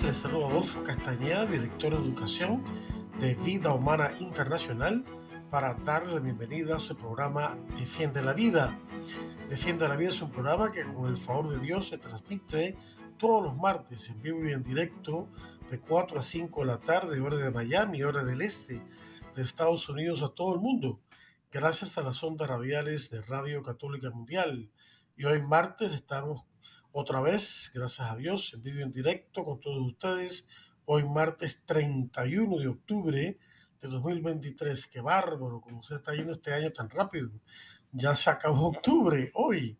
Les saludo Adolfo Castañeda, director de Educación de Vida Humana Internacional, para darle la bienvenida a su programa Defiende la Vida. Defiende la Vida es un programa que con el favor de Dios se transmite todos los martes en vivo y en directo de 4 a 5 de la tarde, hora de Miami, hora del este de Estados Unidos a todo el mundo, gracias a las ondas radiales de Radio Católica Mundial. Y hoy martes estamos otra vez, gracias a Dios, en vivo en directo con todos ustedes. Hoy martes 31 de octubre de 2023. Qué bárbaro, como se está yendo este año tan rápido. Ya se acabó octubre hoy.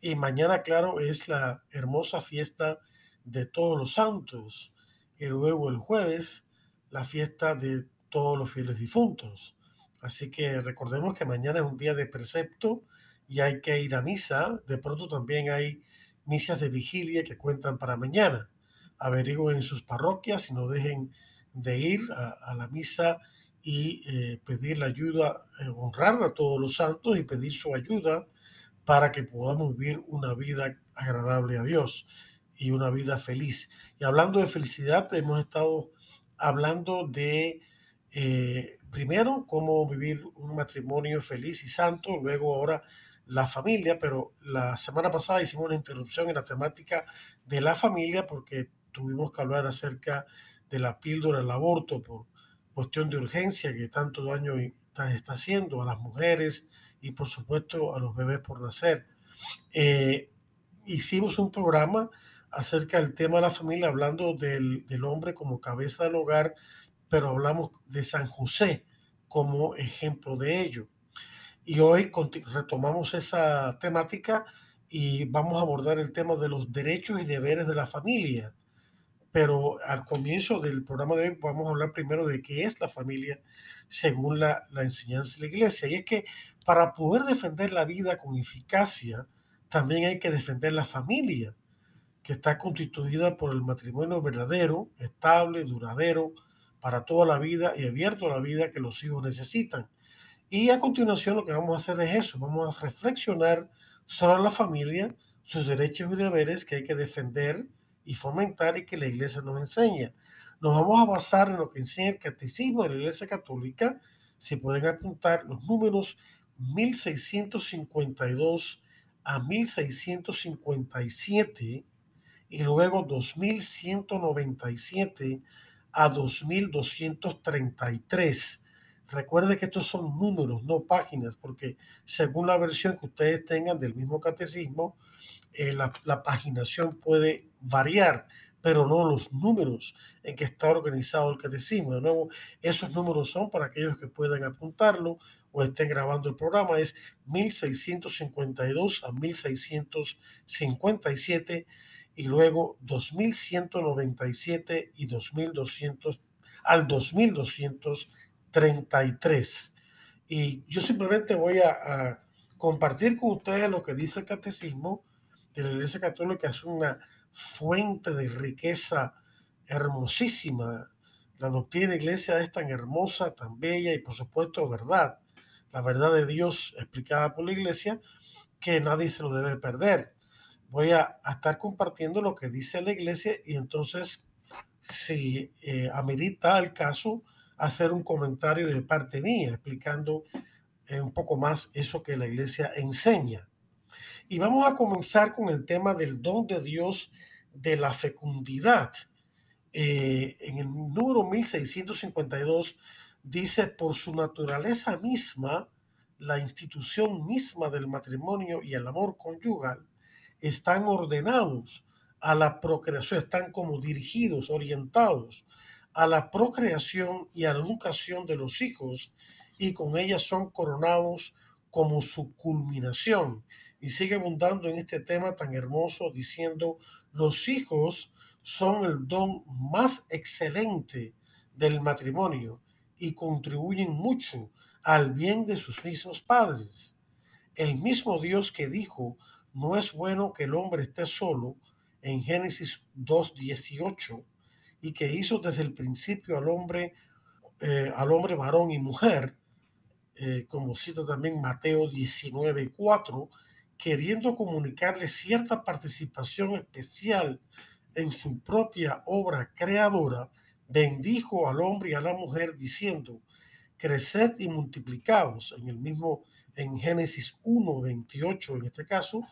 Y mañana, claro, es la hermosa fiesta de todos los santos. Y luego el jueves, la fiesta de todos los fieles difuntos. Así que recordemos que mañana es un día de precepto y hay que ir a misa. De pronto también hay misas de vigilia que cuentan para mañana. Averigüen en sus parroquias y no dejen de ir a, la misa y eh, pedir la ayuda, eh, honrar a todos los santos y pedir su ayuda para que podamos vivir una vida agradable a Dios y una vida feliz. Y hablando de felicidad, hemos estado hablando de, eh, primero, cómo vivir un matrimonio feliz y santo, luego ahora la familia, pero la semana pasada hicimos una interrupción en la temática de la familia porque tuvimos que hablar acerca de la píldora del aborto por cuestión de urgencia que tanto daño está, haciendo a las mujeres y por supuesto a los bebés por nacer. Eh, hicimos un programa acerca del tema de la familia, hablando del, del hombre como cabeza del hogar, pero hablamos de San José como ejemplo de ello. Y hoy retomamos esa temática y vamos a abordar el tema de los derechos y deberes de la familia. Pero al comienzo del programa de hoy vamos a hablar primero de qué es la familia según la, enseñanza de la iglesia. Y es que para poder defender la vida con eficacia, también hay que defender la familia, que está constituida por el matrimonio verdadero, estable, duradero, para toda la vida y abierto a la vida que los hijos necesitan. Y a continuación lo que vamos a hacer es eso, vamos a reflexionar sobre la familia, sus derechos y deberes que hay que defender y fomentar y que la iglesia nos enseña. Nos vamos a basar en lo que enseña el catecismo de la iglesia católica, si pueden apuntar los números 1652 a 1657 y luego 2197 a 2233 Recuerde que estos son números, no páginas, porque según la versión que ustedes tengan del mismo catecismo, eh, la, paginación puede variar, pero no los números en que está organizado el catecismo. De nuevo, esos números son para aquellos que puedan apuntarlo o estén grabando el programa, es 1652 a 1657 y luego 2197 y 2200 al 2200 33. Y yo simplemente voy a, compartir con ustedes lo que dice el catecismo de la Iglesia Católica, es una fuente de riqueza hermosísima. La doctrina iglesia es tan hermosa, tan bella y por supuesto verdad. La verdad de Dios explicada por la iglesia que nadie se lo debe perder. Voy a, estar compartiendo lo que dice la iglesia y entonces si eh, amerita el caso, hacer un comentario de parte mía explicando eh, un poco más eso que la iglesia enseña. Y vamos a comenzar con el tema del don de Dios de la fecundidad. Eh, en el número 1652 dice, por su naturaleza misma, la institución misma del matrimonio y el amor conyugal están ordenados a la procreación, están como dirigidos, orientados a la procreación y a la educación de los hijos y con ellas son coronados como su culminación. Y sigue abundando en este tema tan hermoso diciendo, los hijos son el don más excelente del matrimonio y contribuyen mucho al bien de sus mismos padres. El mismo Dios que dijo, no es bueno que el hombre esté solo, en Génesis 2.18, y que hizo desde el principio al hombre, eh, al hombre varón y mujer, eh, como cita también Mateo 19.4, queriendo comunicarle cierta participación especial en su propia obra creadora, bendijo al hombre y a la mujer diciendo, creced y multiplicaos, en el mismo, en Génesis 1, 28 en este caso,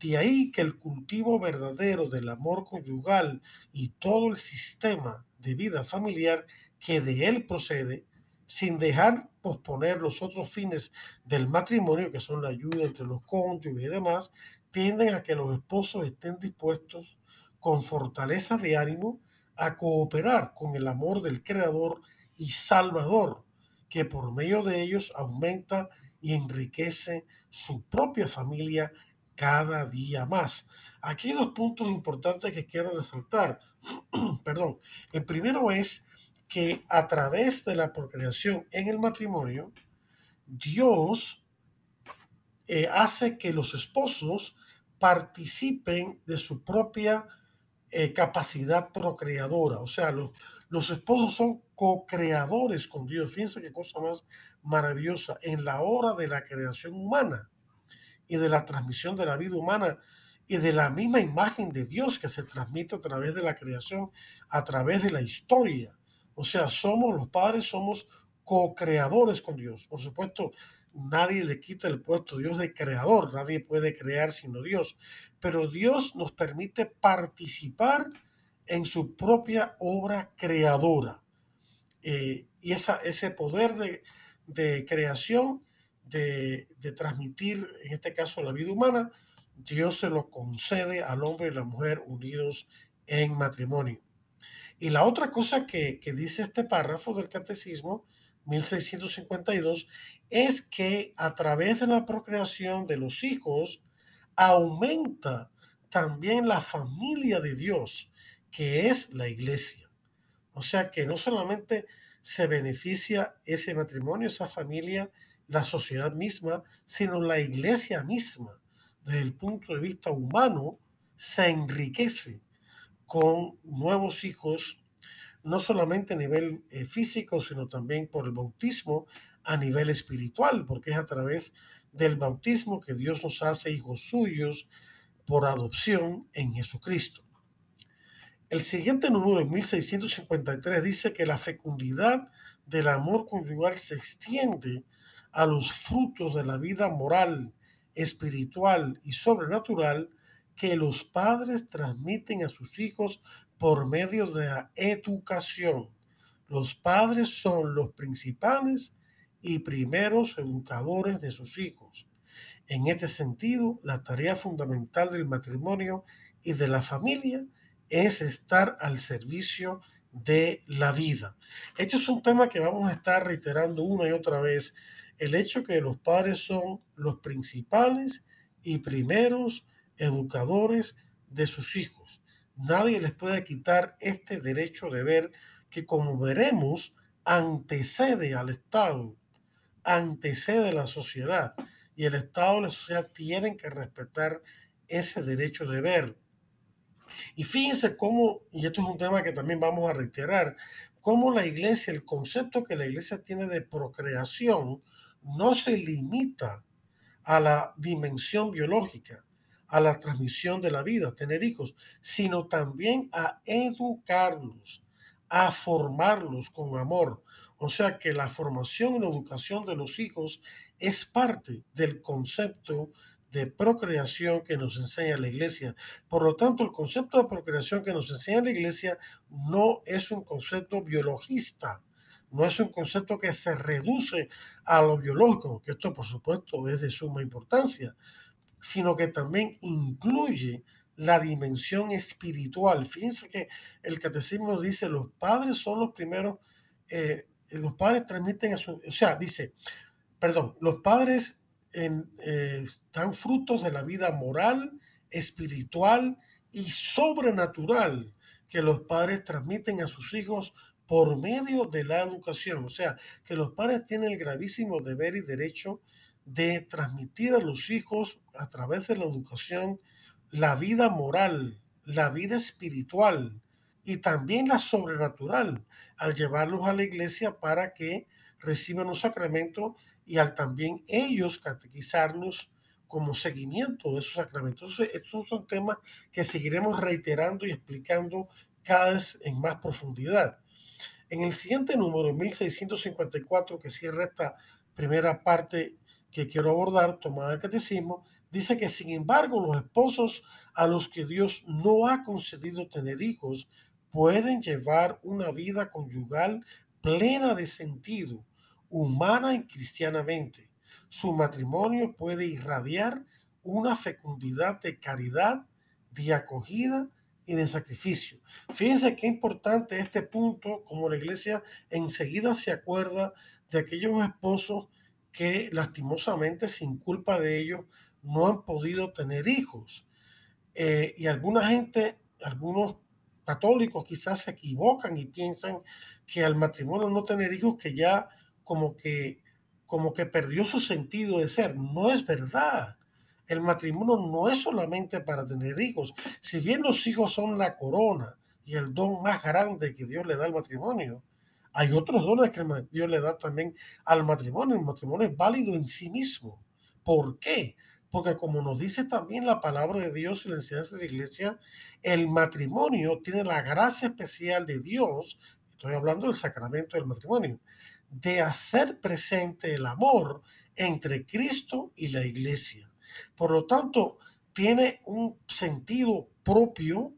de ahí que el cultivo verdadero del amor conyugal y todo el sistema de vida familiar que de él procede, sin dejar posponer los otros fines del matrimonio, que son la ayuda entre los cónyuges y demás, tienden a que los esposos estén dispuestos con fortaleza de ánimo a cooperar con el amor del Creador y Salvador, que por medio de ellos aumenta y enriquece su propia familia cada día más. Aquí hay dos puntos importantes que quiero resaltar. Perdón. El primero es que a través de la procreación en el matrimonio, Dios eh, hace que los esposos participen de su propia eh, capacidad procreadora. O sea, los, los esposos son co-creadores con Dios. Fíjense qué cosa más maravillosa. En la hora de la creación humana y de la transmisión de la vida humana y de la misma imagen de Dios que se transmite a través de la creación, a través de la historia. O sea, somos los padres, somos co-creadores con Dios. Por supuesto, nadie le quita el puesto a Dios de creador, nadie puede crear sino Dios, pero Dios nos permite participar en su propia obra creadora. Eh, y esa, ese poder de, creación, de, transmitir, en este caso, la vida humana, Dios se lo concede al hombre y la mujer unidos en matrimonio. Y la otra cosa que, que dice este párrafo del catecismo 1652 es que a través de la procreación de los hijos aumenta también la familia de Dios, que es la iglesia. O sea que no solamente se beneficia ese matrimonio, esa familia, la sociedad misma, sino la iglesia misma, desde el punto de vista humano, se enriquece con nuevos hijos no solamente a nivel eh, físico, sino también por el bautismo a nivel espiritual, porque es a través del bautismo que Dios nos hace hijos suyos por adopción en Jesucristo. El siguiente número, en 1653, dice que la fecundidad del amor conyugal se extiende a los frutos de la vida moral, espiritual y sobrenatural que los padres transmiten a sus hijos por medio de la educación. Los padres son los principales y primeros educadores de sus hijos. En este sentido, la tarea fundamental del matrimonio y de la familia es estar al servicio de la vida. Este es un tema que vamos a estar reiterando una y otra vez. El hecho que los padres son los principales y primeros educadores de sus hijos. Nadie les puede quitar este derecho de ver que, como veremos, antecede al Estado, antecede a la sociedad. Y el Estado y la sociedad tienen que respetar ese derecho de ver. Y fíjense cómo, y esto es un tema que también vamos a reiterar, cómo la iglesia, el concepto que la iglesia tiene de procreación, no se limita a la dimensión biológica, a la transmisión de la vida, tener hijos, sino también a educarlos, a formarlos con amor. O sea que la formación y la educación de los hijos es parte del concepto de procreación que nos enseña la iglesia. Por lo tanto, el concepto de procreación que nos enseña la iglesia no es un concepto biologista, no es un concepto que se reduce a lo biológico, que esto por supuesto es de suma importancia, sino que también incluye la dimensión espiritual. Fíjense que el catecismo dice, los padres son los primeros, eh, los padres transmiten a su, o sea, dice, perdón, los padres eh, dan frutos de la vida moral, espiritual y sobrenatural que los padres transmiten a sus hijos por medio de la educación. O sea, que los padres tienen el gravísimo deber y derecho de transmitir a los hijos a través de la educación la vida moral, la vida espiritual y también la sobrenatural al llevarlos a la iglesia para que reciban un sacramento y al también ellos catequizarlos como seguimiento de esos sacramentos. estos son temas que seguiremos reiterando y explicando cada vez en más profundidad. En el siguiente número, 1654, que cierra esta primera parte que quiero abordar, tomada del catecismo, dice que sin embargo los esposos a los que Dios no ha concedido tener hijos pueden llevar una vida conyugal plena de sentido, humana y cristianamente. Su matrimonio puede irradiar una fecundidad de caridad, de acogida y de sacrificio. Fíjense qué importante este punto, como la iglesia enseguida se acuerda de aquellos esposos que lastimosamente, sin culpa de ellos, no han podido tener hijos. Eh, y alguna gente, algunos católicos quizás se equivocan y piensan que al matrimonio no tener hijos, que ya como que, como que perdió su sentido de ser. No es verdad. El matrimonio no es solamente para tener hijos. Si bien los hijos son la corona y el don más grande que Dios le da al matrimonio, hay otros dones que Dios le da también al matrimonio. El matrimonio es válido en sí mismo. ¿Por qué? Porque como nos dice también la palabra de Dios y la enseñanza de la iglesia, el matrimonio tiene la gracia especial de Dios, estoy hablando del sacramento del matrimonio, de hacer presente el amor entre Cristo y la iglesia. Por lo tanto, tiene un sentido propio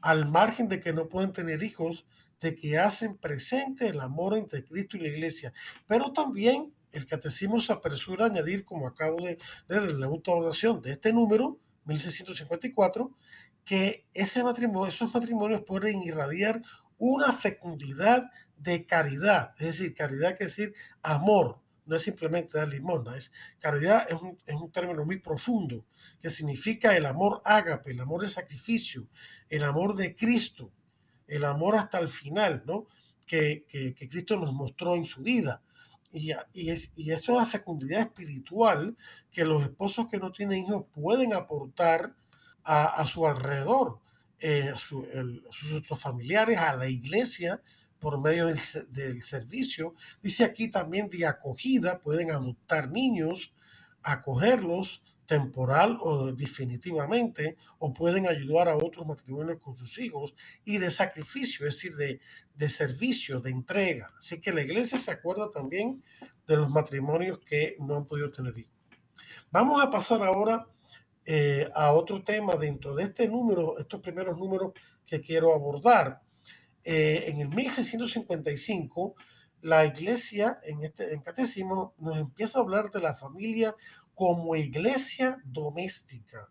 al margen de que no pueden tener hijos, de que hacen presente el amor entre Cristo y la iglesia. Pero también el catecismo se apresura a añadir, como acabo de leer en la última oración de este número, 1654, que ese matrimonio, esos matrimonios pueden irradiar una fecundidad de caridad, es decir, caridad quiere decir amor, no es simplemente dar limosna, es caridad es un, es un, término muy profundo que significa el amor ágape, el amor de sacrificio, el amor de Cristo, el amor hasta el final, ¿no? Que, que, que Cristo nos mostró en su vida. Y, y, es, y eso es la fecundidad espiritual que los esposos que no tienen hijos pueden aportar a, a su alrededor, eh, a, a sus otros familiares, a la iglesia, por medio del, servicio. Dice aquí también de acogida, pueden adoptar niños, acogerlos temporal o definitivamente, o pueden ayudar a otros matrimonios con sus hijos, y de sacrificio, es decir, de, de servicio, de entrega. Así que la iglesia se acuerda también de los matrimonios que no han podido tener hijos. Vamos a pasar ahora eh, a otro tema dentro de este número, estos primeros números que quiero abordar eh, en el 1655, la iglesia en este en catecismo nos empieza a hablar de la familia como iglesia doméstica.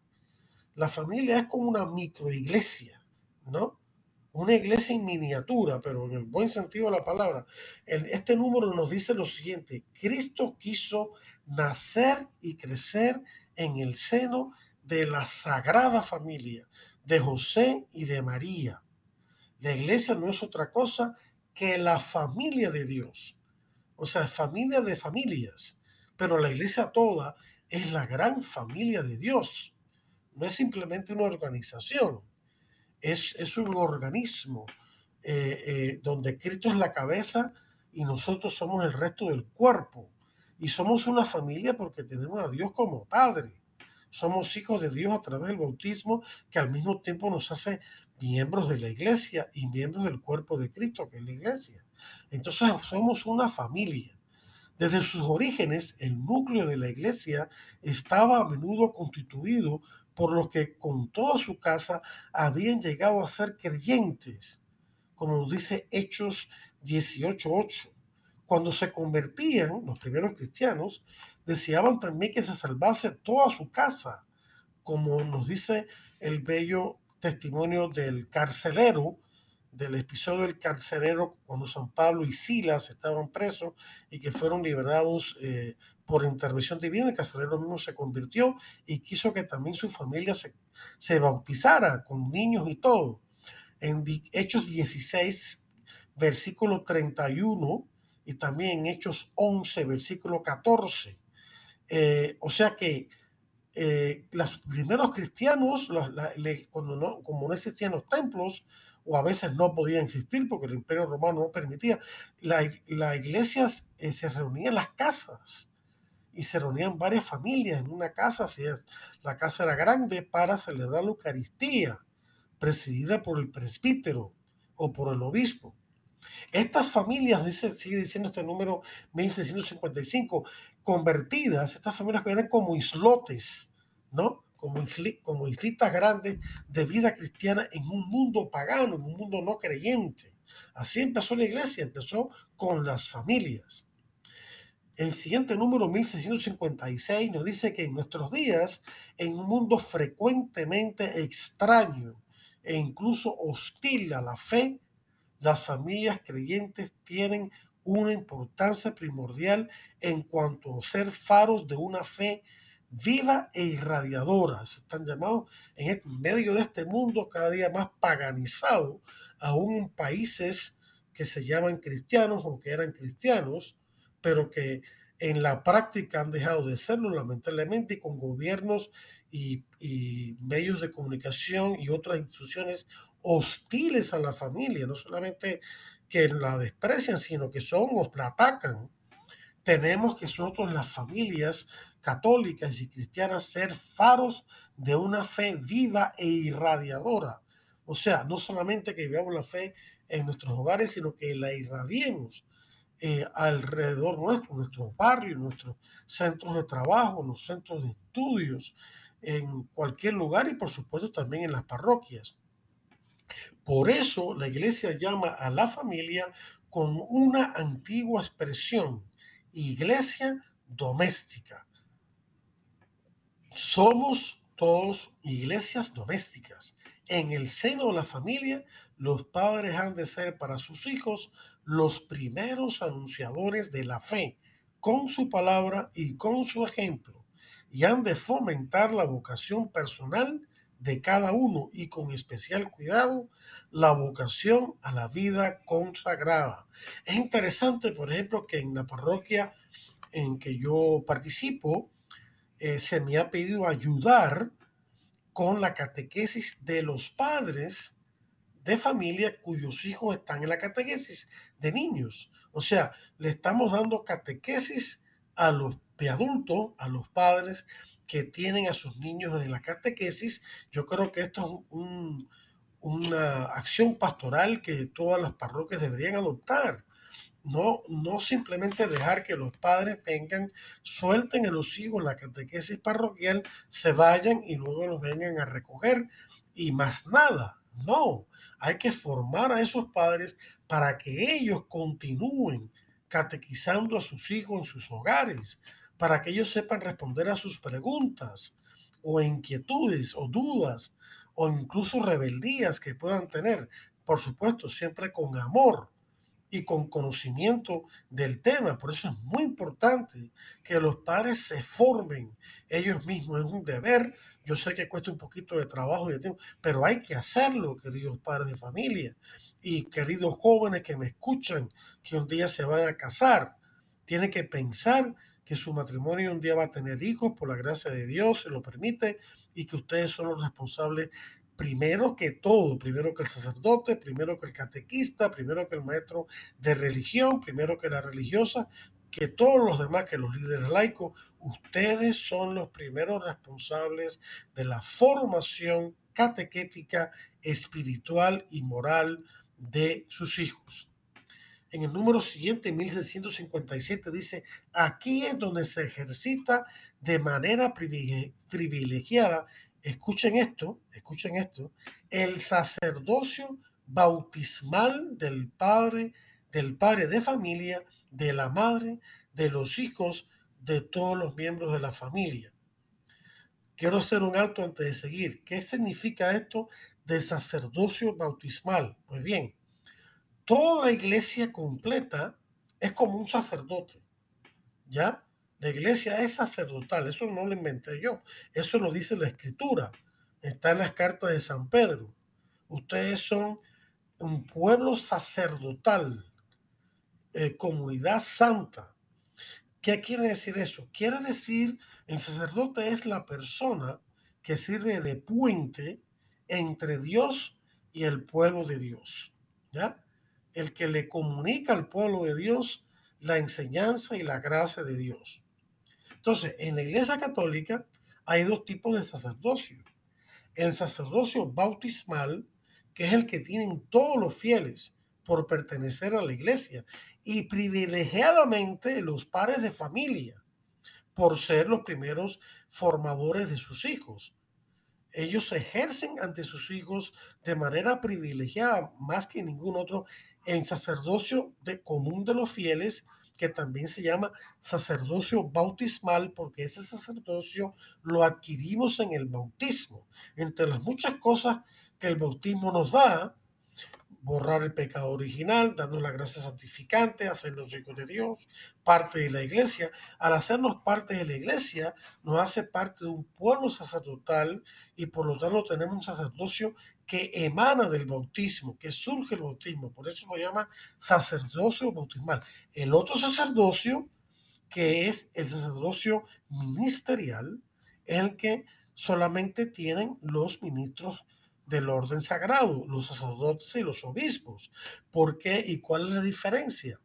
La familia es como una microiglesia, ¿no? Una iglesia en miniatura, pero en el buen sentido de la palabra. El, este número nos dice lo siguiente, Cristo quiso nacer y crecer en el seno de la sagrada familia de José y de María la iglesia no es otra cosa que la familia de Dios. O sea, familia de familias. Pero la iglesia toda es la gran familia de Dios. No es simplemente una organización. Es, es un organismo eh, eh, donde Cristo es la cabeza y nosotros somos el resto del cuerpo. Y somos una familia porque tenemos a Dios como Padre. Somos hijos de Dios a través del bautismo que al mismo tiempo nos hace miembros de la iglesia y miembros del cuerpo de Cristo, que es la iglesia. Entonces somos una familia. Desde sus orígenes, el núcleo de la iglesia estaba a menudo constituido por los que con toda su casa habían llegado a ser creyentes, como dice Hechos 18.8. Cuando se convertían los primeros cristianos, deseaban también que se salvase toda su casa, como nos dice el bello testimonio del carcelero, del episodio del carcelero cuando San Pablo y Silas estaban presos y que fueron liberados eh, por intervención divina, el carcelero mismo se convirtió y quiso que también su familia se, se bautizara con niños y todo. En Hechos 16, versículo 31 y también en Hechos 11, versículo 14. Eh, o sea que eh, los primeros cristianos, cuando no, como no existían los templos, o a veces no podían existir porque el imperio romano no permitía, la, la iglesia eh, se reunía en las casas y se reunían varias familias en una casa, si la casa era grande, para celebrar la Eucaristía, presidida por el presbítero o por el obispo. Estas familias, dice, sigue diciendo este número 1655, convertidas, estas familias que eran como islotes, ¿no? Como, como islitas grandes de vida cristiana en un mundo pagano, en un mundo no creyente. Así empezó la iglesia, empezó con las familias. El siguiente número, 1656, nos dice que en nuestros días, en un mundo frecuentemente extraño e incluso hostil a la fe, las familias creyentes tienen una importancia primordial en cuanto a ser faros de una fe viva e irradiadora. Se están llamados en medio de este mundo cada día más paganizado, aún en países que se llaman cristianos o que eran cristianos, pero que en la práctica han dejado de serlo, lamentablemente, y con gobiernos y, y medios de comunicación y otras instituciones hostiles a la familia, no solamente que la desprecian, sino que son o la atacan. Tenemos que nosotros las familias católicas y cristianas ser faros de una fe viva e irradiadora. O sea, no solamente que vivamos la fe en nuestros hogares, sino que la irradiemos eh, alrededor nuestro, nuestros barrios, nuestros centros de trabajo, los centros de estudios, en cualquier lugar y por supuesto también en las parroquias. Por eso la iglesia llama a la familia con una antigua expresión, iglesia doméstica. Somos todos iglesias domésticas. En el seno de la familia, los padres han de ser para sus hijos los primeros anunciadores de la fe, con su palabra y con su ejemplo, y han de fomentar la vocación personal de cada uno y con especial cuidado la vocación a la vida consagrada. Es interesante, por ejemplo, que en la parroquia en que yo participo, eh, se me ha pedido ayudar con la catequesis de los padres de familia cuyos hijos están en la catequesis de niños. O sea, le estamos dando catequesis a los de adultos, a los padres que tienen a sus niños en la catequesis, yo creo que esto es una acción pastoral que todas las parroquias deberían adoptar. No, no simplemente dejar que los padres vengan, suelten a los hijos la catequesis parroquial, se vayan y luego los vengan a recoger y más nada. No, hay que formar a esos padres para que ellos continúen catequizando a sus hijos en sus hogares, para que ellos sepan responder a sus preguntas o inquietudes o dudas o incluso rebeldías que puedan tener. Por supuesto, siempre con amor y con conocimiento del tema. Por eso es muy importante que los padres se formen ellos mismos. Es un deber. Yo sé que cuesta un poquito de trabajo y de tiempo, pero hay que hacerlo, queridos padres de familia y queridos jóvenes que me escuchan, que un día se van a casar. Tienen que pensar que su matrimonio un día va a tener hijos por la gracia de Dios, se lo permite, y que ustedes son los responsables primero que todo, primero que el sacerdote, primero que el catequista, primero que el maestro de religión, primero que la religiosa, que todos los demás, que los líderes laicos, ustedes son los primeros responsables de la formación catequética, espiritual y moral de sus hijos en el número siguiente, 1657, dice, aquí es donde se ejercita de manera privilegiada, escuchen esto, escuchen esto, el sacerdocio bautismal del padre, del padre de familia, de la madre, de los hijos, de todos los miembros de la familia. Quiero hacer un alto antes de seguir. ¿Qué significa esto de sacerdocio bautismal? Pues bien, toda iglesia completa es como un sacerdote, ¿ya? La iglesia es sacerdotal, eso no lo inventé yo, eso lo dice la escritura, está en las cartas de San Pedro. Ustedes son un pueblo sacerdotal, eh, comunidad santa. ¿Qué quiere decir eso? Quiere decir, el sacerdote es la persona que sirve de puente entre Dios y el pueblo de Dios. ¿Ya? El que le comunica al pueblo de Dios la enseñanza y la gracia de Dios. Entonces, en la Iglesia Católica hay dos tipos de sacerdocio. El sacerdocio bautismal, que es el que tienen todos los fieles por pertenecer a la iglesia, y privilegiadamente los padres de familia, por ser los primeros formadores de sus hijos. Ellos ejercen ante sus hijos de manera privilegiada, más que ningún otro, el sacerdocio de común de los fieles que también se llama sacerdocio bautismal, porque ese sacerdocio lo adquirimos en el bautismo. Entre las muchas cosas que el bautismo nos da, borrar el pecado original, darnos la gracia santificante, hacernos hijos de Dios, parte de la iglesia. Al hacernos parte de la iglesia, nos hace parte de un pueblo sacerdotal y por lo tanto tenemos un sacerdocio que emana del bautismo, que surge el bautismo. Por eso se llama sacerdocio bautismal. El otro sacerdocio, que es el sacerdocio ministerial, es el que solamente tienen los ministros del orden sagrado, los sacerdotes y los obispos. ¿Por qué y cuál es la diferencia?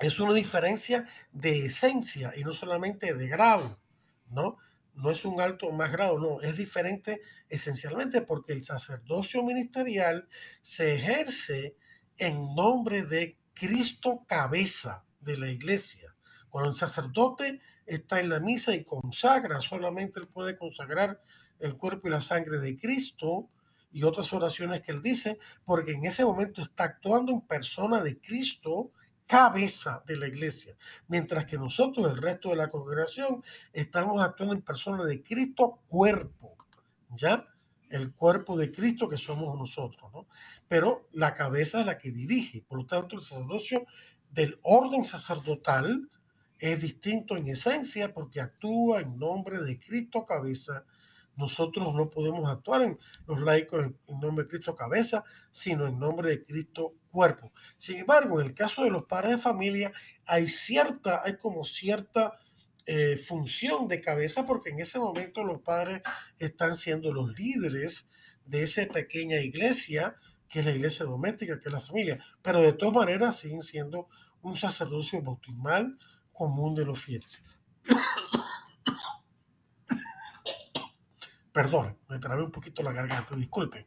Es una diferencia de esencia y no solamente de grado, ¿no? No es un alto más grado, no, es diferente esencialmente porque el sacerdocio ministerial se ejerce en nombre de Cristo cabeza de la iglesia. Cuando el sacerdote está en la misa y consagra, solamente él puede consagrar el cuerpo y la sangre de Cristo y otras oraciones que él dice, porque en ese momento está actuando en persona de Cristo, cabeza de la iglesia, mientras que nosotros, el resto de la congregación, estamos actuando en persona de Cristo, cuerpo, ¿ya? El cuerpo de Cristo que somos nosotros, ¿no? Pero la cabeza es la que dirige, por lo tanto, el sacerdocio del orden sacerdotal es distinto en esencia porque actúa en nombre de Cristo cabeza nosotros no podemos actuar en los laicos en, nombre de Cristo cabeza, sino en nombre de Cristo cuerpo. Sin embargo, en el caso de los padres de familia, hay cierta, hay como cierta eh, función de cabeza, porque en ese momento los padres están siendo los líderes de esa pequeña iglesia, que es la iglesia doméstica, que es la familia. Pero de todas maneras siguen siendo un sacerdocio bautismal común de los fieles. Perdón, me trabé un poquito la garganta, disculpen.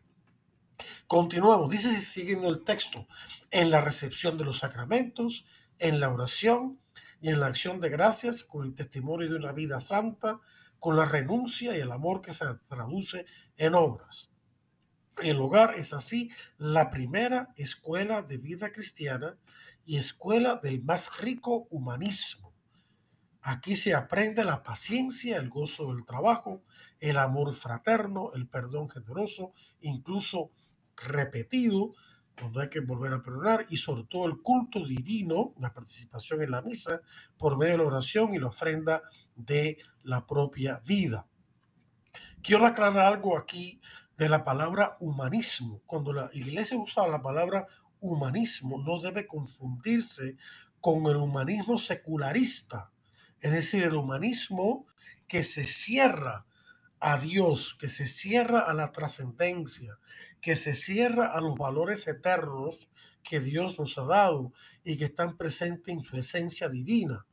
Continuamos, dice siguiendo el texto, en la recepción de los sacramentos, en la oración y en la acción de gracias, con el testimonio de una vida santa, con la renuncia y el amor que se traduce en obras. El hogar es así la primera escuela de vida cristiana y escuela del más rico humanismo Aquí se aprende la paciencia, el gozo del trabajo, el amor fraterno, el perdón generoso, incluso repetido, cuando hay que volver a perdonar, y sobre todo el culto divino, la participación en la misa, por medio de la oración y la ofrenda de la propia vida. Quiero aclarar algo aquí de la palabra humanismo. Cuando la iglesia usa la palabra humanismo, no debe confundirse con el humanismo secularista es decir, el humanismo que se cierra a Dios, que se cierra a la trascendencia, que se cierra a los valores eternos que Dios nos ha dado y que están presentes en su esencia divina.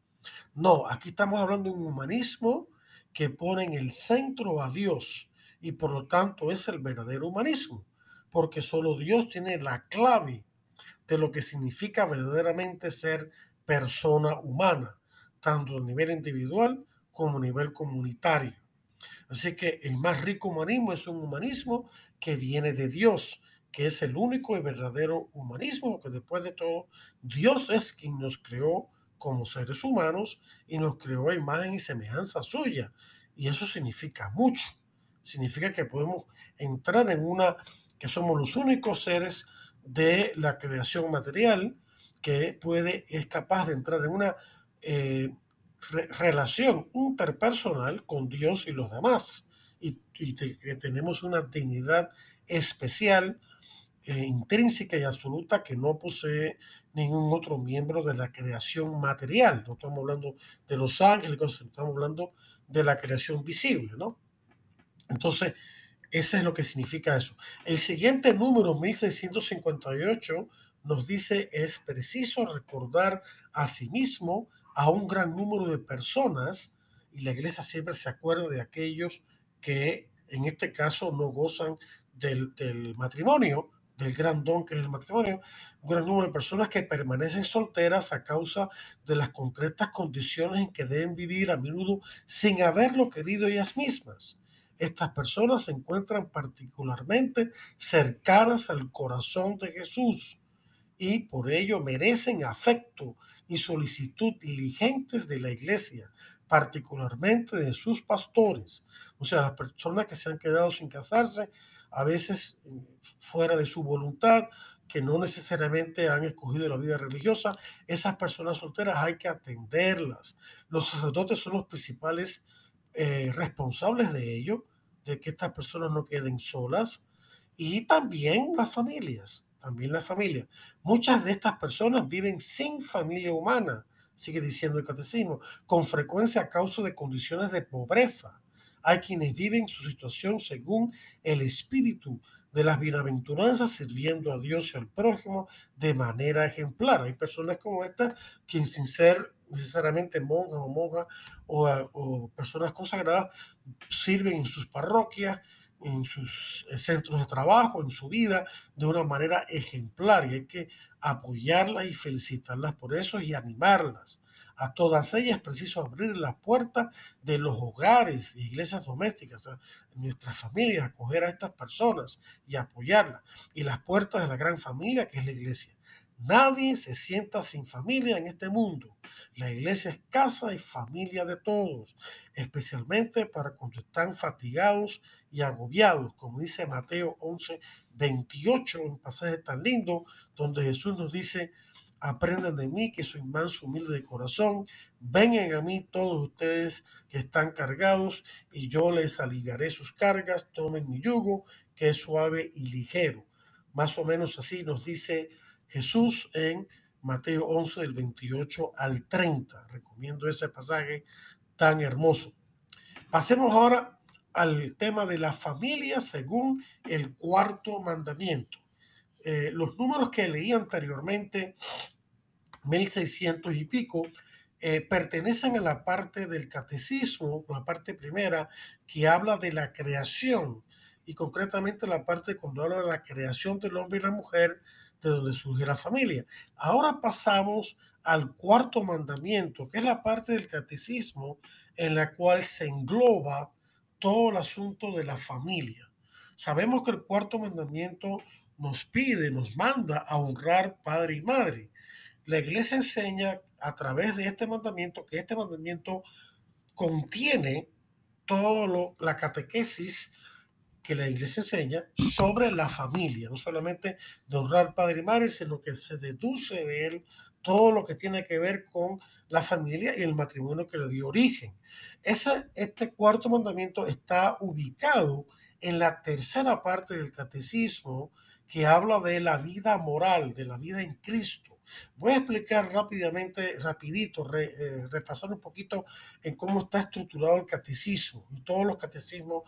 No, aquí estamos hablando de un humanismo que pone en el centro a Dios y por lo tanto es el verdadero humanismo, porque solo Dios tiene la clave de lo que significa verdaderamente ser persona humana tanto a nivel individual como a nivel comunitario. Así que el más rico humanismo es un humanismo que viene de Dios, que es el único y verdadero humanismo, que después de todo, Dios es quien nos creó como seres humanos y nos creó a imagen y semejanza suya. Y eso significa mucho. Significa que podemos entrar en una, que somos los únicos seres de la creación material que puede, es capaz de entrar en una eh, relación interpersonal con Dios y los demás. Y, tenemos una dignidad especial, eh, intrínseca y absoluta que no posee ningún otro miembro de la creación material. No estamos hablando de los ángeles, estamos hablando de la creación visible, ¿no? Entonces, eso es lo que significa eso. El siguiente número, 1658, nos dice es preciso recordar a sí mismo a un gran número de personas y la iglesia siempre se acuerda de aquellos que en este caso no gozan del, del matrimonio, del gran don que es el matrimonio, un gran número de personas que permanecen solteras a causa de las concretas condiciones en que deben vivir a menudo sin haberlo querido ellas mismas. Estas personas se encuentran particularmente cercanas al corazón de Jesús y por ello merecen afecto y solicitud diligentes de la iglesia, particularmente de sus pastores. O sea, las personas que se han quedado sin casarse, a veces eh, fuera de su voluntad, que no necesariamente han escogido la vida religiosa, esas personas solteras hay que atenderlas. Los sacerdotes son los principales eh, responsables de ello, de que estas personas no queden solas, y también las familias, también las familias. Muchas de estas personas viven sin familia humana, sigue diciendo el catecismo, con frecuencia a causa de condiciones de pobreza. Hay quienes viven su situación según el espíritu de las bienaventuranzas, sirviendo a Dios y al prójimo de manera ejemplar. Hay personas como estas que sin ser necesariamente monjas o monjas o, o personas consagradas sirven en sus parroquias, en sus eh, centros de trabajo, en su vida, de una manera ejemplar y hay que apoyarlas y felicitarlas por eso y animarlas. A todas ellas es preciso abrir las puertas de los hogares, iglesias domésticas, nuestras familias, acoger a estas personas y apoyarlas. Y las puertas de la gran familia que es la iglesia. Nadie se sienta sin familia en este mundo. La iglesia es casa y familia de todos, especialmente para cuando están fatigados y agobiados, como dice Mateo 11, 28, un pasaje tan lindo, donde Jesús nos dice, aprendan de mí que soy manso, humilde de corazón, vengan a mí todos ustedes que están cargados y yo les aliviaré sus cargas, tomen mi yugo, que es suave y ligero. Más o menos así nos dice Jesús en Mateo 11 del 28 al 30. Recomiendo ese pasaje tan hermoso. Pasemos ahora al tema de la familia según el cuarto mandamiento. Eh, los números que leí anteriormente, 1600 y pico, eh, pertenecen a la parte del catecismo, la parte primera, que habla de la creación y concretamente la parte cuando habla de la creación del hombre y la mujer, de donde surge la familia. Ahora pasamos al cuarto mandamiento, que es la parte del catecismo en la cual se engloba todo el asunto de la familia. Sabemos que el cuarto mandamiento nos pide, nos manda a honrar padre y madre. La iglesia enseña a través de este mandamiento que este mandamiento contiene toda la catequesis que la iglesia enseña sobre la familia, no solamente de honrar padre y madre, sino que se deduce de él todo lo que tiene que ver con la familia y el matrimonio que le dio origen. Ese, este cuarto mandamiento está ubicado en la tercera parte del catecismo que habla de la vida moral, de la vida en Cristo. Voy a explicar rápidamente, rapidito, eh, repasar un poquito en cómo está estructurado el catecismo y todos los catecismos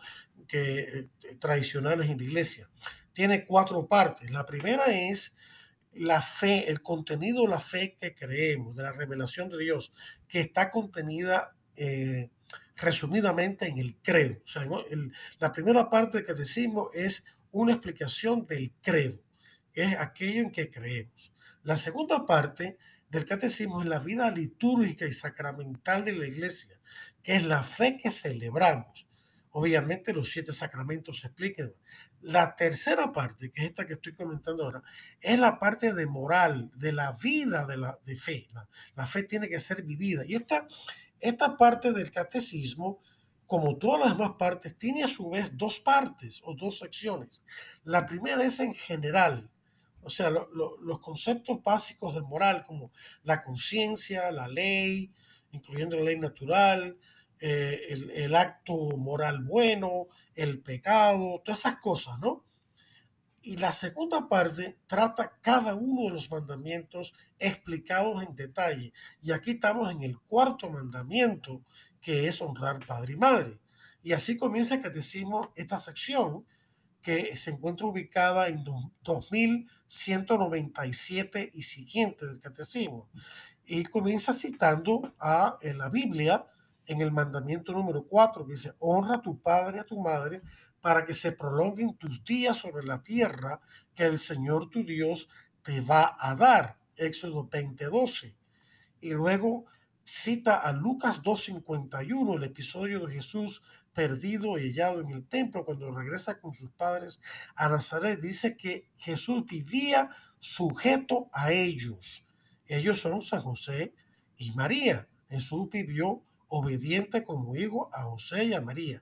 que, eh, tradicionales en la iglesia. Tiene cuatro partes. La primera es la fe, el contenido de la fe que creemos, de la revelación de Dios, que está contenida eh, resumidamente en el credo. O sea, la primera parte que decimos es una explicación del credo, es aquello en que creemos. La segunda parte del catecismo es la vida litúrgica y sacramental de la iglesia, que es la fe que celebramos. Obviamente los siete sacramentos se explican. La tercera parte, que es esta que estoy comentando ahora, es la parte de moral, de la vida de la de fe. La, fe tiene que ser vivida. Y esta, esta parte del catecismo, como todas las demás partes, tiene a su vez dos partes o dos secciones. La primera es en general, o sea, los conceptos básicos de moral como la conciencia, la ley, incluyendo la ley natural, eh, el, el, acto moral bueno, el pecado, todas esas cosas, ¿no? Y la segunda parte trata cada uno de los mandamientos explicados en detalle. Y aquí estamos en el cuarto mandamiento, que es honrar padre y madre. Y así comienza el catecismo, esta sección, que se encuentra ubicada en 2197 y siguiente del catecismo. Y comienza citando a en la Biblia, en el mandamiento número 4, que dice, honra a tu padre y a tu madre para que se prolonguen tus días sobre la tierra que el Señor tu Dios te va a dar. Éxodo 20:12. Y luego cita a Lucas 2:51, el episodio de Jesús perdido y hallado en el templo cuando regresa con sus padres a Nazaret. Dice que Jesús vivía sujeto a ellos. Ellos son San José y María. Jesús vivió obediente como hijo a José y a María.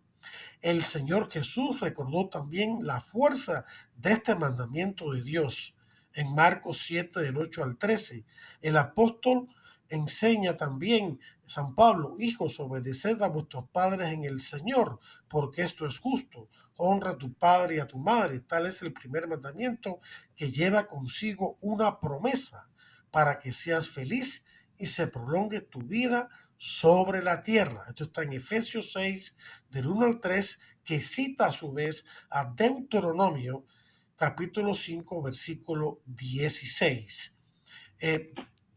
El Señor Jesús recordó también la fuerza de este mandamiento de Dios en Marcos 7 del 8 al 13. El apóstol enseña también, San Pablo, hijos, obedeced a vuestros padres en el Señor, porque esto es justo. Honra a tu padre y a tu madre. Tal es el primer mandamiento que lleva consigo una promesa para que seas feliz y se prolongue tu vida sobre la tierra. Esto está en Efesios 6, del 1 al 3, que cita a su vez a Deuteronomio, capítulo 5, versículo 16. Eh,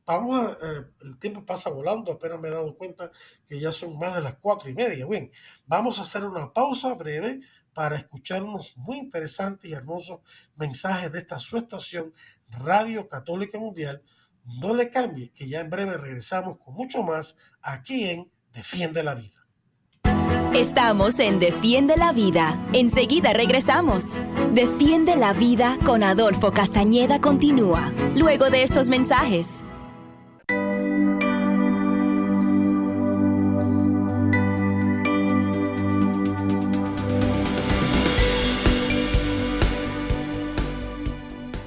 vamos a, eh, el tiempo pasa volando, apenas me he dado cuenta que ya son más de las cuatro y media. Bien, vamos a hacer una pausa breve para escuchar unos muy interesantes y hermosos mensajes de esta su estación Radio Católica Mundial no le cambie, que ya en breve regresamos con mucho más aquí en Defiende la Vida. Estamos en Defiende la Vida. Enseguida regresamos. Defiende la Vida con Adolfo Castañeda continúa, luego de estos mensajes.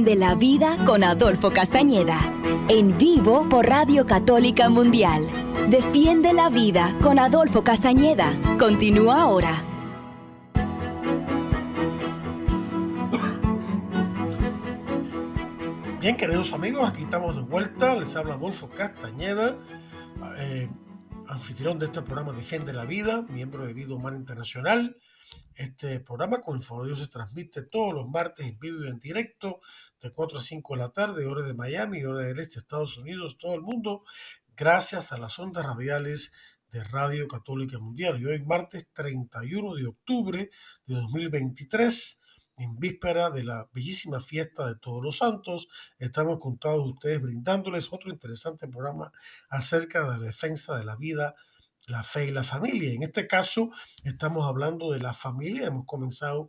Defiende la vida con Adolfo Castañeda. En vivo por Radio Católica Mundial. Defiende la vida con Adolfo Castañeda. Continúa ahora. Bien, queridos amigos, aquí estamos de vuelta. Les habla Adolfo Castañeda, eh, anfitrión de este programa Defiende la Vida, miembro de Vida Humana Internacional. Este programa con el favor de Dios se transmite todos los martes en vivo y en directo de 4 a 5 de la tarde, hora de Miami, hora del este, Estados Unidos, todo el mundo. gracias a las ondas radiales de Radio Católica Mundial. Y hoy, martes 31 de octubre de 2023, en víspera de la bellísima fiesta de Todos los Santos, estamos con todos ustedes brindándoles otro interesante programa acerca de la defensa de la vida, la fe y la familia. En este caso, estamos hablando de la familia. Hemos comenzado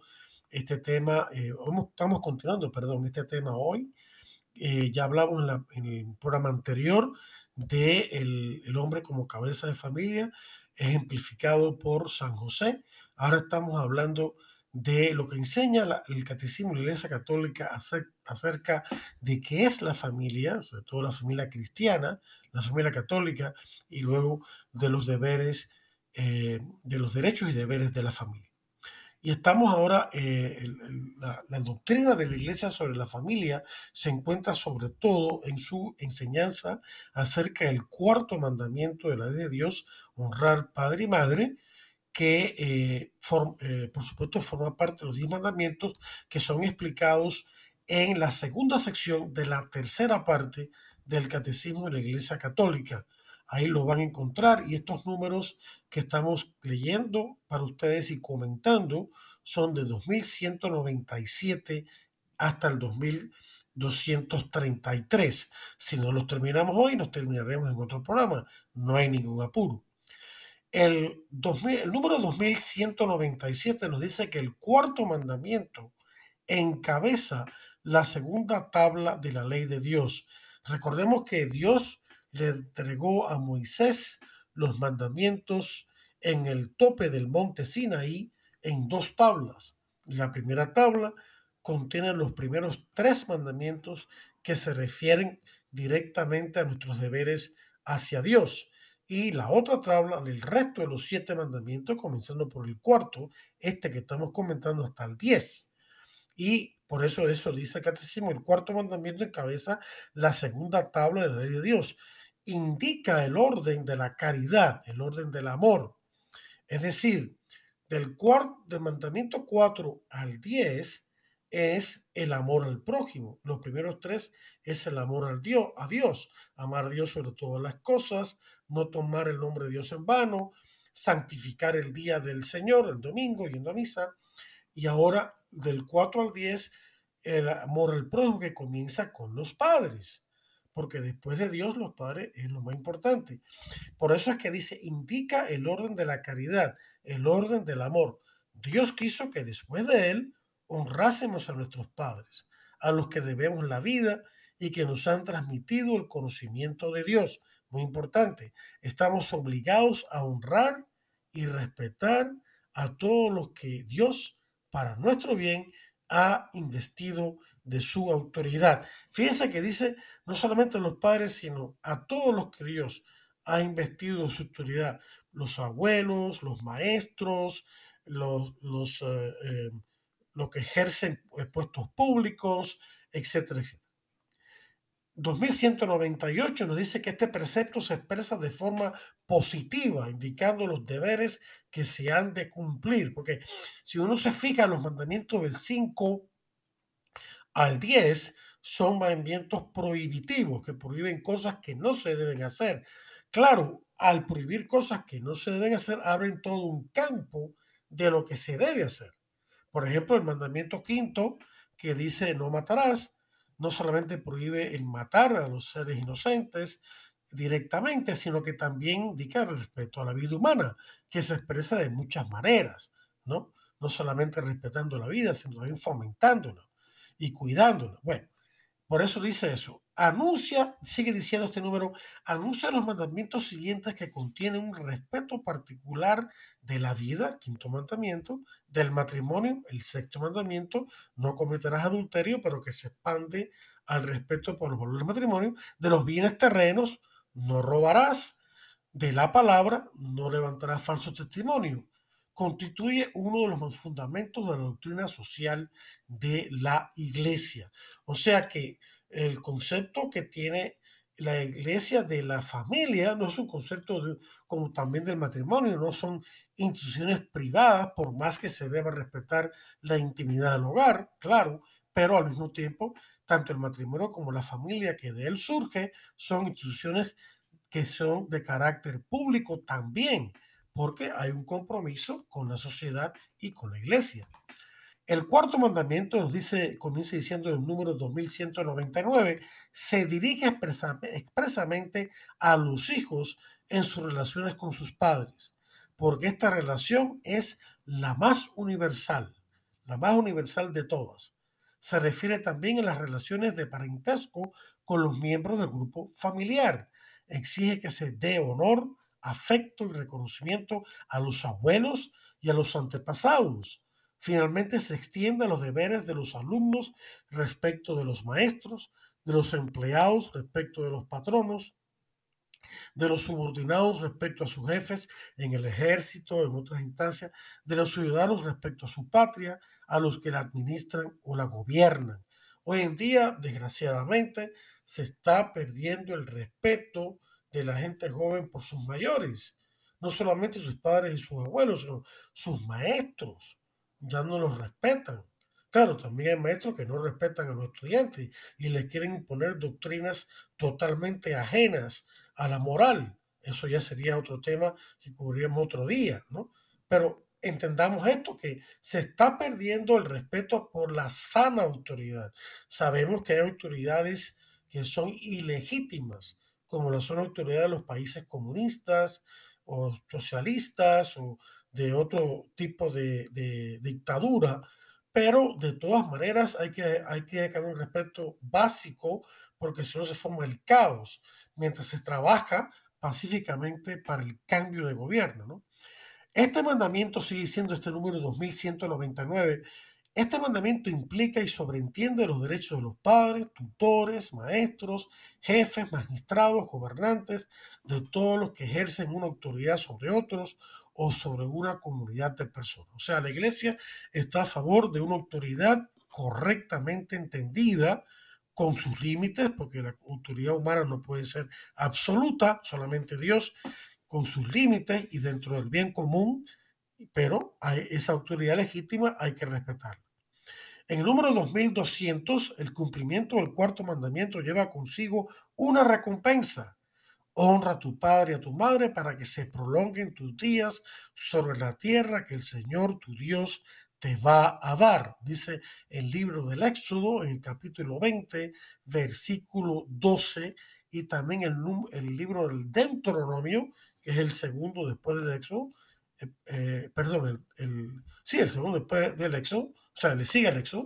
este tema, eh, estamos continuando, perdón, este tema hoy. Eh, ya hablamos en, el programa anterior de el, hombre como cabeza de familia, ejemplificado por San José. Ahora estamos hablando de lo que enseña el Catecismo de la Iglesia Católica acerca de qué es la familia, sobre todo la familia cristiana, la familia católica, y luego de los deberes, eh, de los derechos y deberes de la familia. Y estamos ahora, eh, la, doctrina de la iglesia sobre la familia se encuentra sobre todo en su enseñanza acerca del cuarto mandamiento de la ley de Dios, honrar padre y madre, que eh, eh, por supuesto forma parte de los diez mandamientos que son explicados en la segunda sección de la tercera parte del Catecismo de la Iglesia Católica. Ahí lo van a encontrar y estos números que estamos leyendo para ustedes y comentando son de 2197 hasta el 2233. Si no los terminamos hoy, nos terminaremos en otro programa. No hay ningún apuro. El, 2000, el número 2197 nos dice que el cuarto mandamiento encabeza la segunda tabla de la ley de Dios. Recordemos que Dios le entregó a Moisés los mandamientos en el tope del monte Sinaí en dos tablas. La primera tabla contiene los primeros tres mandamientos que se refieren directamente a nuestros deberes hacia Dios. Y la otra tabla, el resto de los siete mandamientos, comenzando por el cuarto, este que estamos comentando hasta el diez. Y por eso eso dice el catecismo, el cuarto mandamiento encabeza la segunda tabla de la ley de Dios indica el orden de la caridad, el orden del amor. Es decir, del, cuarto, del mandamiento 4 al 10 es el amor al prójimo. Los primeros tres es el amor al Dios, a Dios, amar a Dios sobre todas las cosas, no tomar el nombre de Dios en vano, santificar el día del Señor, el domingo, yendo a misa. Y ahora del 4 al 10, el amor al prójimo que comienza con los padres porque después de Dios los padres es lo más importante. Por eso es que dice, indica el orden de la caridad, el orden del amor. Dios quiso que después de Él honrásemos a nuestros padres, a los que debemos la vida y que nos han transmitido el conocimiento de Dios. Muy importante, estamos obligados a honrar y respetar a todos los que Dios, para nuestro bien, ha investido de su autoridad. Fíjense que dice no solamente a los padres, sino a todos los que Dios ha investido de su autoridad, los abuelos, los maestros, los, los, eh, eh, que ejercen puestos públicos, etcétera, etcétera. 2198 nos dice que este precepto se expresa de forma positiva, indicando los deberes que se han de cumplir. Porque si uno se fija en los mandamientos del 5 al 10, son mandamientos prohibitivos, que prohíben cosas que no se deben hacer. Claro, al prohibir cosas que no se deben hacer, abren todo un campo de lo que se debe hacer. Por ejemplo, el mandamiento quinto, que dice no matarás, no solamente prohíbe el matar a los seres inocentes directamente, sino que también indica respeto a la vida humana, que se expresa de muchas maneras, ¿no? No solamente respetando la vida, sino también fomentándola y cuidándola. Bueno, por eso dice eso. Anuncia, sigue diciendo este número, anuncia los mandamientos siguientes que contienen un respeto particular de la vida, quinto mandamiento, del matrimonio, el sexto mandamiento, no cometerás adulterio, pero que se expande al respeto por los valores del matrimonio, de los bienes terrenos, no robarás, de la palabra, no levantarás falso testimonio. Constituye uno de los fundamentos de la doctrina social de la iglesia. O sea que el concepto que tiene la iglesia de la familia no es un concepto como también del matrimonio, no son instituciones privadas, por más que se deba respetar la intimidad del hogar, claro, pero al mismo tiempo, tanto el matrimonio como la familia que de él surge son instituciones que son de carácter público también, porque hay un compromiso con la sociedad y con la iglesia. El cuarto mandamiento nos dice, comienza diciendo el número 2199, se dirige expresamente a los hijos en sus relaciones con sus padres, porque esta relación es la más universal, la más universal de todas. Se refiere también a las relaciones de parentesco con los miembros del grupo familiar. Exige que se dé honor, afecto y reconocimiento a los abuelos y a los antepasados Finalmente se extiende a los deberes de los alumnos respecto de los maestros, de los empleados respecto de los patronos, de los subordinados respecto a sus jefes en el ejército, en otras instancias, de los ciudadanos respecto a su patria, a los que la administran o la gobiernan. Hoy en día, desgraciadamente, se está perdiendo el respeto de la gente joven por sus mayores, no solamente sus padres y sus abuelos, sino sus maestros ya no los respetan. Claro, también hay maestros que no respetan a los estudiantes y les quieren imponer doctrinas totalmente ajenas a la moral. Eso ya sería otro tema que cubriríamos otro día, ¿no? Pero entendamos esto, que se está perdiendo el respeto por la sana autoridad. Sabemos que hay autoridades que son ilegítimas, como lo son autoridades de los países comunistas o socialistas o de otro tipo de, dictadura, pero de todas maneras hay que, hay que haber un respeto básico porque si no se forma el caos mientras se trabaja pacíficamente para el cambio de gobierno. ¿no? Este mandamiento sigue siendo este número 2199 este mandamiento implica y sobreentiende los derechos de los padres, tutores, maestros, jefes, magistrados, gobernantes, de todos los que ejercen una autoridad sobre otros o sobre una comunidad de personas. O sea, la iglesia está a favor de una autoridad correctamente entendida, con sus límites, porque la autoridad humana no puede ser absoluta, solamente Dios, con sus límites y dentro del bien común pero esa autoridad legítima hay que respetarla. En el número 2200, el cumplimiento del cuarto mandamiento lleva consigo una recompensa. Honra a tu padre y a tu madre para que se prolonguen tus días sobre la tierra que el Señor tu Dios te va a dar. Dice el libro del Éxodo en el capítulo 20, versículo 12, y también el, el libro del Deuteronomio, que es el segundo después del Éxodo, eh, eh, perdón, el, sí, el segundo después del Éxodo, o sea, le sigue el Éxodo,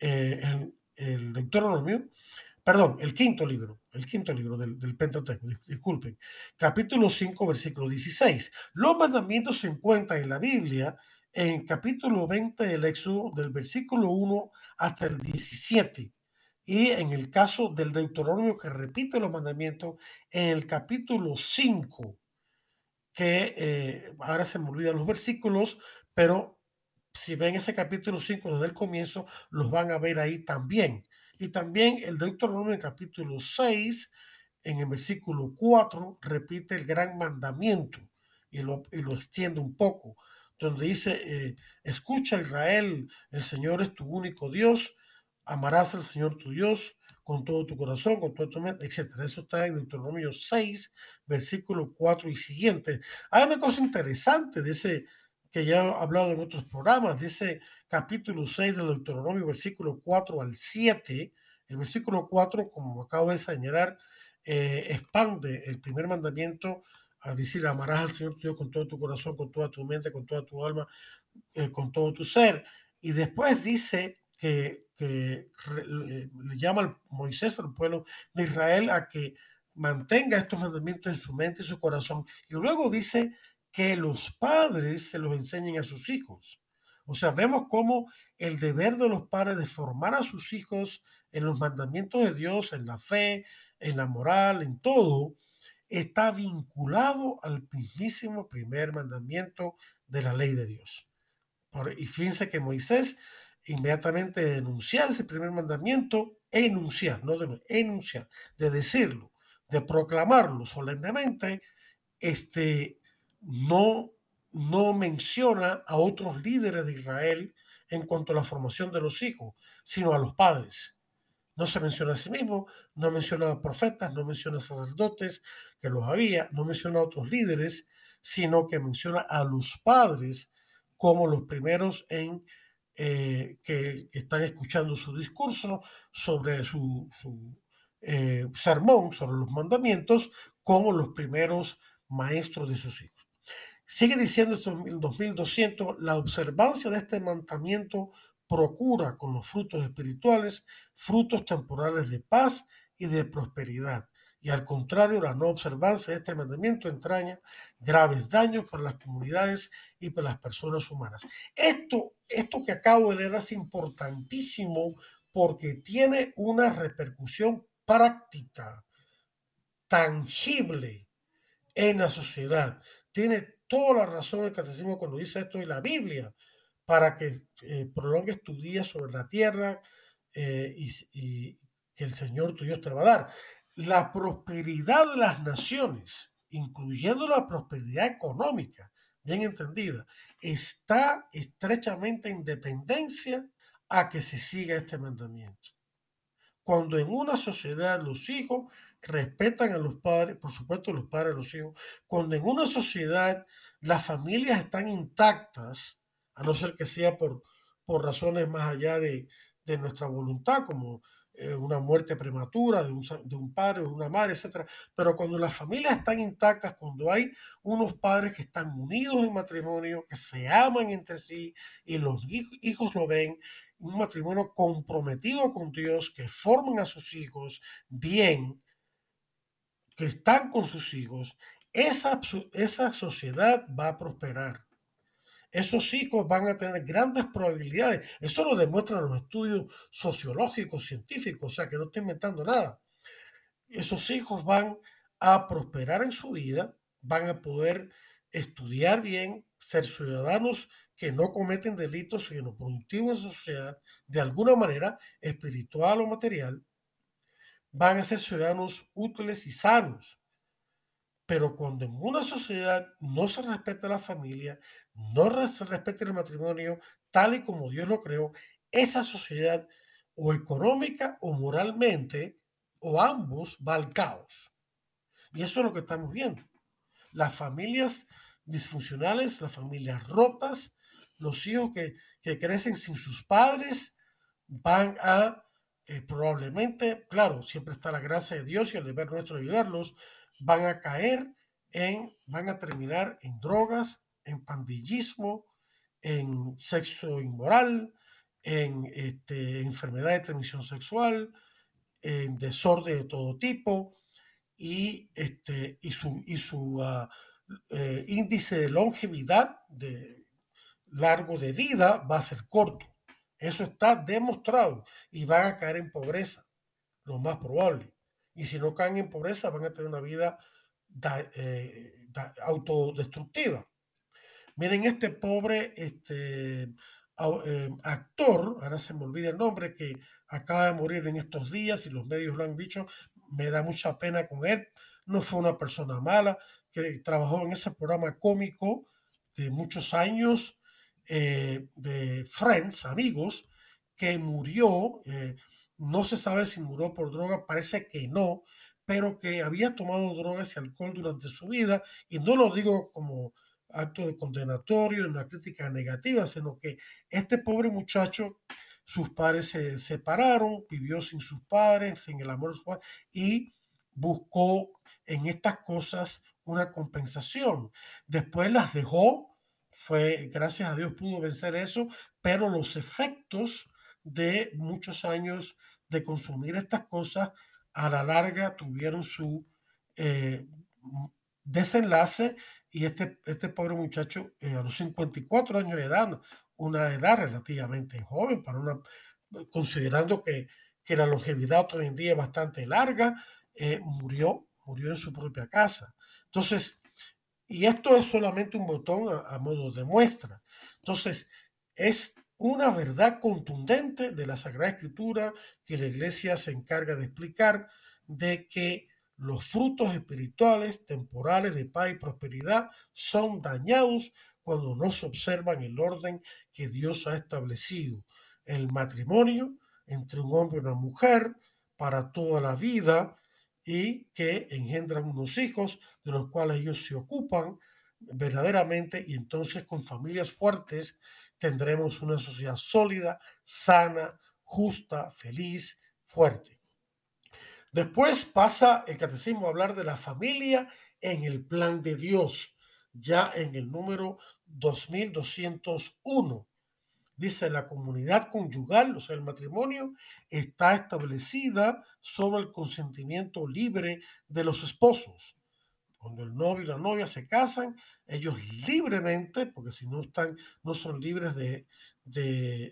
eh, el, el Deuteronomio, perdón, el quinto libro, el quinto libro del, del Pentateuco, disculpen, capítulo 5, versículo 16. Los mandamientos se encuentran en la Biblia en capítulo 20 del Éxodo, del versículo 1 hasta el 17. Y en el caso del Deuteronomio que repite los mandamientos, en el capítulo 5 que eh, ahora se me olvidan los versículos, pero si ven ese capítulo 5 desde el comienzo, los van a ver ahí también. Y también el Deuteronomio capítulo 6, en el versículo 4, repite el gran mandamiento y lo, y lo extiende un poco, donde dice, eh, escucha Israel, el Señor es tu único Dios, amarás al Señor tu Dios con todo tu corazón, con todo tu mente, etc. Eso está en Deuteronomio 6, versículo 4 y siguiente. Hay una cosa interesante de ese, que ya he hablado en otros programas, ese capítulo 6 del Deuteronomio, versículo 4 al 7. El versículo 4, como acabo de señalar, eh, expande el primer mandamiento a decir, amarás al Señor Dios con todo tu corazón, con toda tu mente, con toda tu alma, eh, con todo tu ser. Y después dice que, le, llama a Moisés al pueblo de Israel a que mantenga estos mandamientos en su mente y su corazón. Y luego dice que los padres se los enseñen a sus hijos. O sea, vemos cómo el deber de los padres de formar a sus hijos en los mandamientos de Dios, en la fe, en la moral, en todo, está vinculado al mismísimo primer mandamiento de la ley de Dios. y fíjense que Moisés inmediatamente denunciar ese primer mandamiento, enunciar, no de de decirlo, de proclamarlo solemnemente, este, no, menciona a otros líderes de Israel en cuanto a la formación de los hijos, sino a los padres. No se menciona a sí mismo, no menciona a profetas, no menciona a sacerdotes, que los había, no menciona a otros líderes, sino que menciona a los padres como los primeros en eh, que están escuchando su discurso sobre su, eh, sermón, sobre los mandamientos, como los primeros maestros de sus hijos. Sigue diciendo esto en 2200, la observancia de este mandamiento procura con los frutos espirituales frutos temporales de paz y de prosperidad. Y al contrario, la no observancia de este mandamiento entraña graves daños para las comunidades y para las personas humanas. Esto, esto que acabo de leer es importantísimo porque tiene una repercusión práctica, tangible en la sociedad. Tiene toda la razón el catecismo cuando dice esto y la Biblia para que eh, prolongues tu día sobre la tierra eh, y, que el Señor tu Dios te va a dar. La prosperidad de las naciones, incluyendo la prosperidad económica, bien entendida, está estrechamente en dependencia a que se siga este mandamiento. Cuando en una sociedad los hijos respetan a los padres, por supuesto los padres los hijos, cuando en una sociedad las familias están intactas, a no ser que sea por, por razones más allá de, nuestra voluntad, como eh, una muerte prematura de un, de un padre o de una madre, etc. Pero cuando las familias están intactas, cuando hay unos padres que están unidos en matrimonio, que se aman entre sí y los hijos lo ven, un matrimonio comprometido con Dios, que forman a sus hijos bien, están con sus hijos, esa, esa sociedad va a prosperar esos hijos van a tener grandes probabilidades. Eso lo demuestran los estudios sociológicos, científicos, o sea que no estoy inventando nada. Esos hijos van a prosperar en su vida, van a poder estudiar bien, ser ciudadanos que no cometen delitos, sino productivos en sociedad, de alguna manera, espiritual o material, van a ser ciudadanos útiles y sanos. Pero cuando en una sociedad no se respeta la familia, no se respeta el matrimonio tal y como Dios lo creó, esa sociedad o económica o moralmente o ambos va al caos. Y eso es lo que estamos viendo. Las familias disfuncionales, las familias rotas, los hijos que, crecen sin sus padres van a eh, probablemente, claro, siempre está la gracia de Dios y el deber nuestro de ayudarlos, van a caer en, van a terminar en drogas, en pandillismo, en sexo inmoral, en este, enfermedad de transmisión sexual, en desorden de todo tipo y, este, y su, y su ah, eh, índice de longevidad, de largo de vida, va a ser corto. Eso está demostrado y van a caer en pobreza, lo más probable. Y si no caen en pobreza, van a tener una vida eh, autodestructiva. Miren, este pobre este, eh, actor, ahora se me olvida el nombre, que acaba de morir en estos días y los medios lo han dicho, me da mucha pena con él. No fue una persona mala, que trabajó en ese programa cómico de muchos años eh, de Friends, amigos, que murió, eh, no se sabe si murió por droga, parece que no, pero que había tomado drogas y alcohol durante su vida, y no lo digo como acto de condenatorio, una crítica negativa, sino que este pobre muchacho, sus padres se separaron, vivió sin sus padres, sin el amor de sus padres, y buscó en estas cosas una compensación. Después las dejó, fue, gracias a Dios pudo vencer eso, pero los efectos de muchos años de consumir estas cosas a la larga tuvieron su eh, desenlace y este, este pobre muchacho eh, a los 54 años de edad, una edad relativamente joven para una, considerando que, que la longevidad hoy en día es bastante larga, eh, murió, murió en su propia casa. Entonces, y esto es solamente un botón a, modo de muestra. Entonces, es una verdad contundente de la Sagrada Escritura que la Iglesia se encarga de explicar de que los frutos espirituales temporales de paz y prosperidad son dañados cuando no se observan el orden que Dios ha establecido. El matrimonio entre un hombre y una mujer para toda la vida y que engendran unos hijos de los cuales ellos se ocupan verdaderamente y entonces con familias fuertes tendremos una sociedad sólida, sana, justa, feliz, fuerte. Después pasa el catecismo a hablar de la familia en el plan de Dios, ya en el número 2201. Dice, la comunidad conyugal, o sea, el matrimonio, está establecida sobre el consentimiento libre de los esposos. Cuando el novio y la novia se casan, ellos libremente, porque si no están, no son libres de,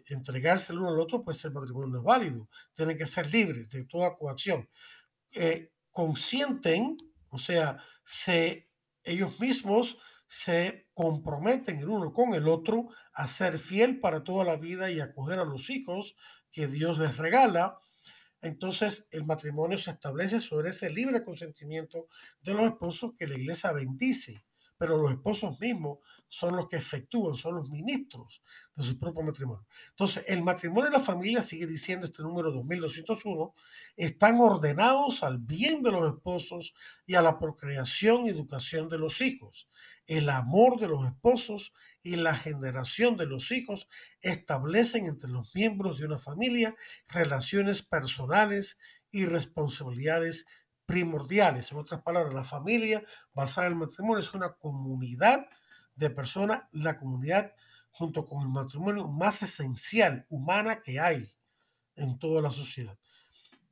entregarse el uno al otro, pues el matrimonio no es válido. Tienen que ser libres de toda coacción. Eh, consienten, o sea, se, ellos mismos se comprometen el uno con el otro a ser fiel para toda la vida y acoger a los hijos que Dios les regala. Entonces el matrimonio se establece sobre ese libre consentimiento de los esposos que la iglesia bendice, pero los esposos mismos son los que efectúan, son los ministros de su propio matrimonio. Entonces, el matrimonio y la familia, sigue diciendo este número 2201, están ordenados al bien de los esposos y a la procreación y educación de los hijos. El amor de los esposos y la generación de los hijos establecen entre los miembros de una familia relaciones personales y responsabilidades primordiales. En otras palabras, la familia basada en el matrimonio es una comunidad de personas, la comunidad junto con el matrimonio más esencial, humana que hay en toda la sociedad.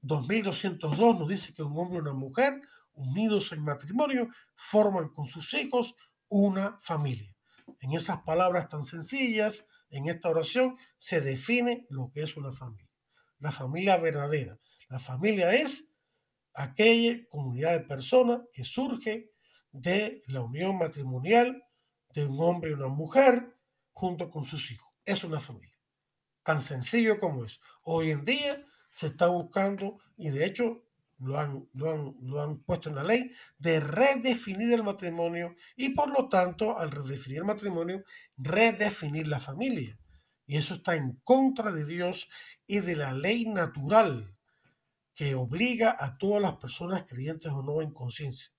2202 nos dice que un hombre y una mujer unidos en matrimonio forman con sus hijos una familia. En esas palabras tan sencillas, en esta oración, se define lo que es una familia. La familia verdadera. La familia es aquella comunidad de personas que surge de la unión matrimonial de un hombre y una mujer junto con sus hijos. Es una familia. Tan sencillo como es. Hoy en día se está buscando, y de hecho lo han, lo han, puesto en la ley, de redefinir el matrimonio y por lo tanto, al redefinir el matrimonio, redefinir la familia. Y eso está en contra de Dios y de la ley natural que obliga a todas las personas creyentes o no en conciencia.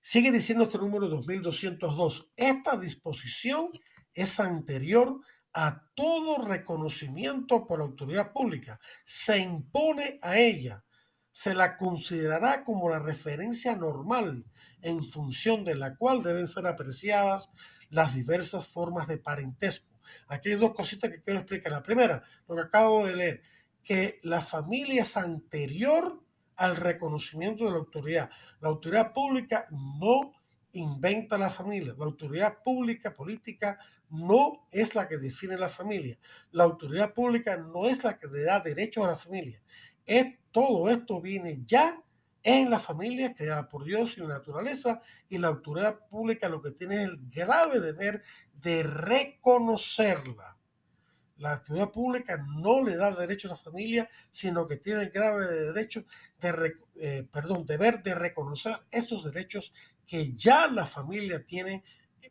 Sigue diciendo este número 2202, esta disposición es anterior a todo reconocimiento por autoridad pública, se impone a ella se la considerará como la referencia normal en función de la cual deben ser apreciadas las diversas formas de parentesco. Aquí hay dos cositas que quiero explicar. La primera, lo que acabo de leer, que la familia es anterior al reconocimiento de la autoridad. La autoridad pública no inventa la familia. La autoridad pública política no es la que define la familia. La autoridad pública no es la que le da derechos a la familia. Es todo esto viene ya en la familia creada por Dios y la naturaleza y la autoridad pública lo que tiene es el grave deber de reconocerla. La autoridad pública no le da derecho a la familia, sino que tiene el grave derecho de, eh, perdón, deber de reconocer estos derechos que ya la familia tiene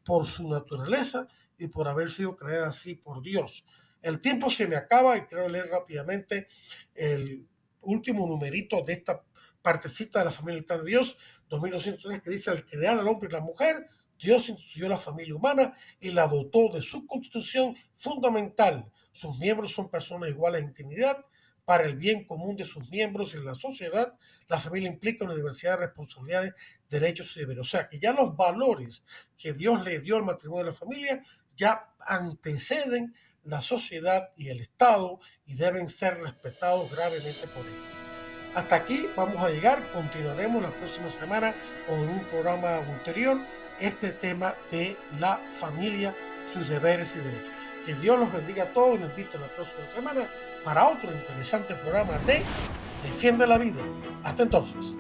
por su naturaleza y por haber sido creada así por Dios. El tiempo se me acaba y quiero leer rápidamente el último numerito de esta partecita de la familia del plan de Dios, 2203, que dice, al crear al hombre y la mujer, Dios instituyó la familia humana y la dotó de su constitución fundamental. Sus miembros son personas iguales en intimidad para el bien común de sus miembros y la sociedad. La familia implica una diversidad de responsabilidades, derechos y deberes. O sea, que ya los valores que Dios le dio al matrimonio de la familia ya anteceden la sociedad y el Estado y deben ser respetados gravemente por ellos. Hasta aquí vamos a llegar, continuaremos la próxima semana con un programa ulterior este tema de la familia, sus deberes y derechos. Que Dios los bendiga a todos y nos invito la próxima semana para otro interesante programa de Defiende la Vida. Hasta entonces.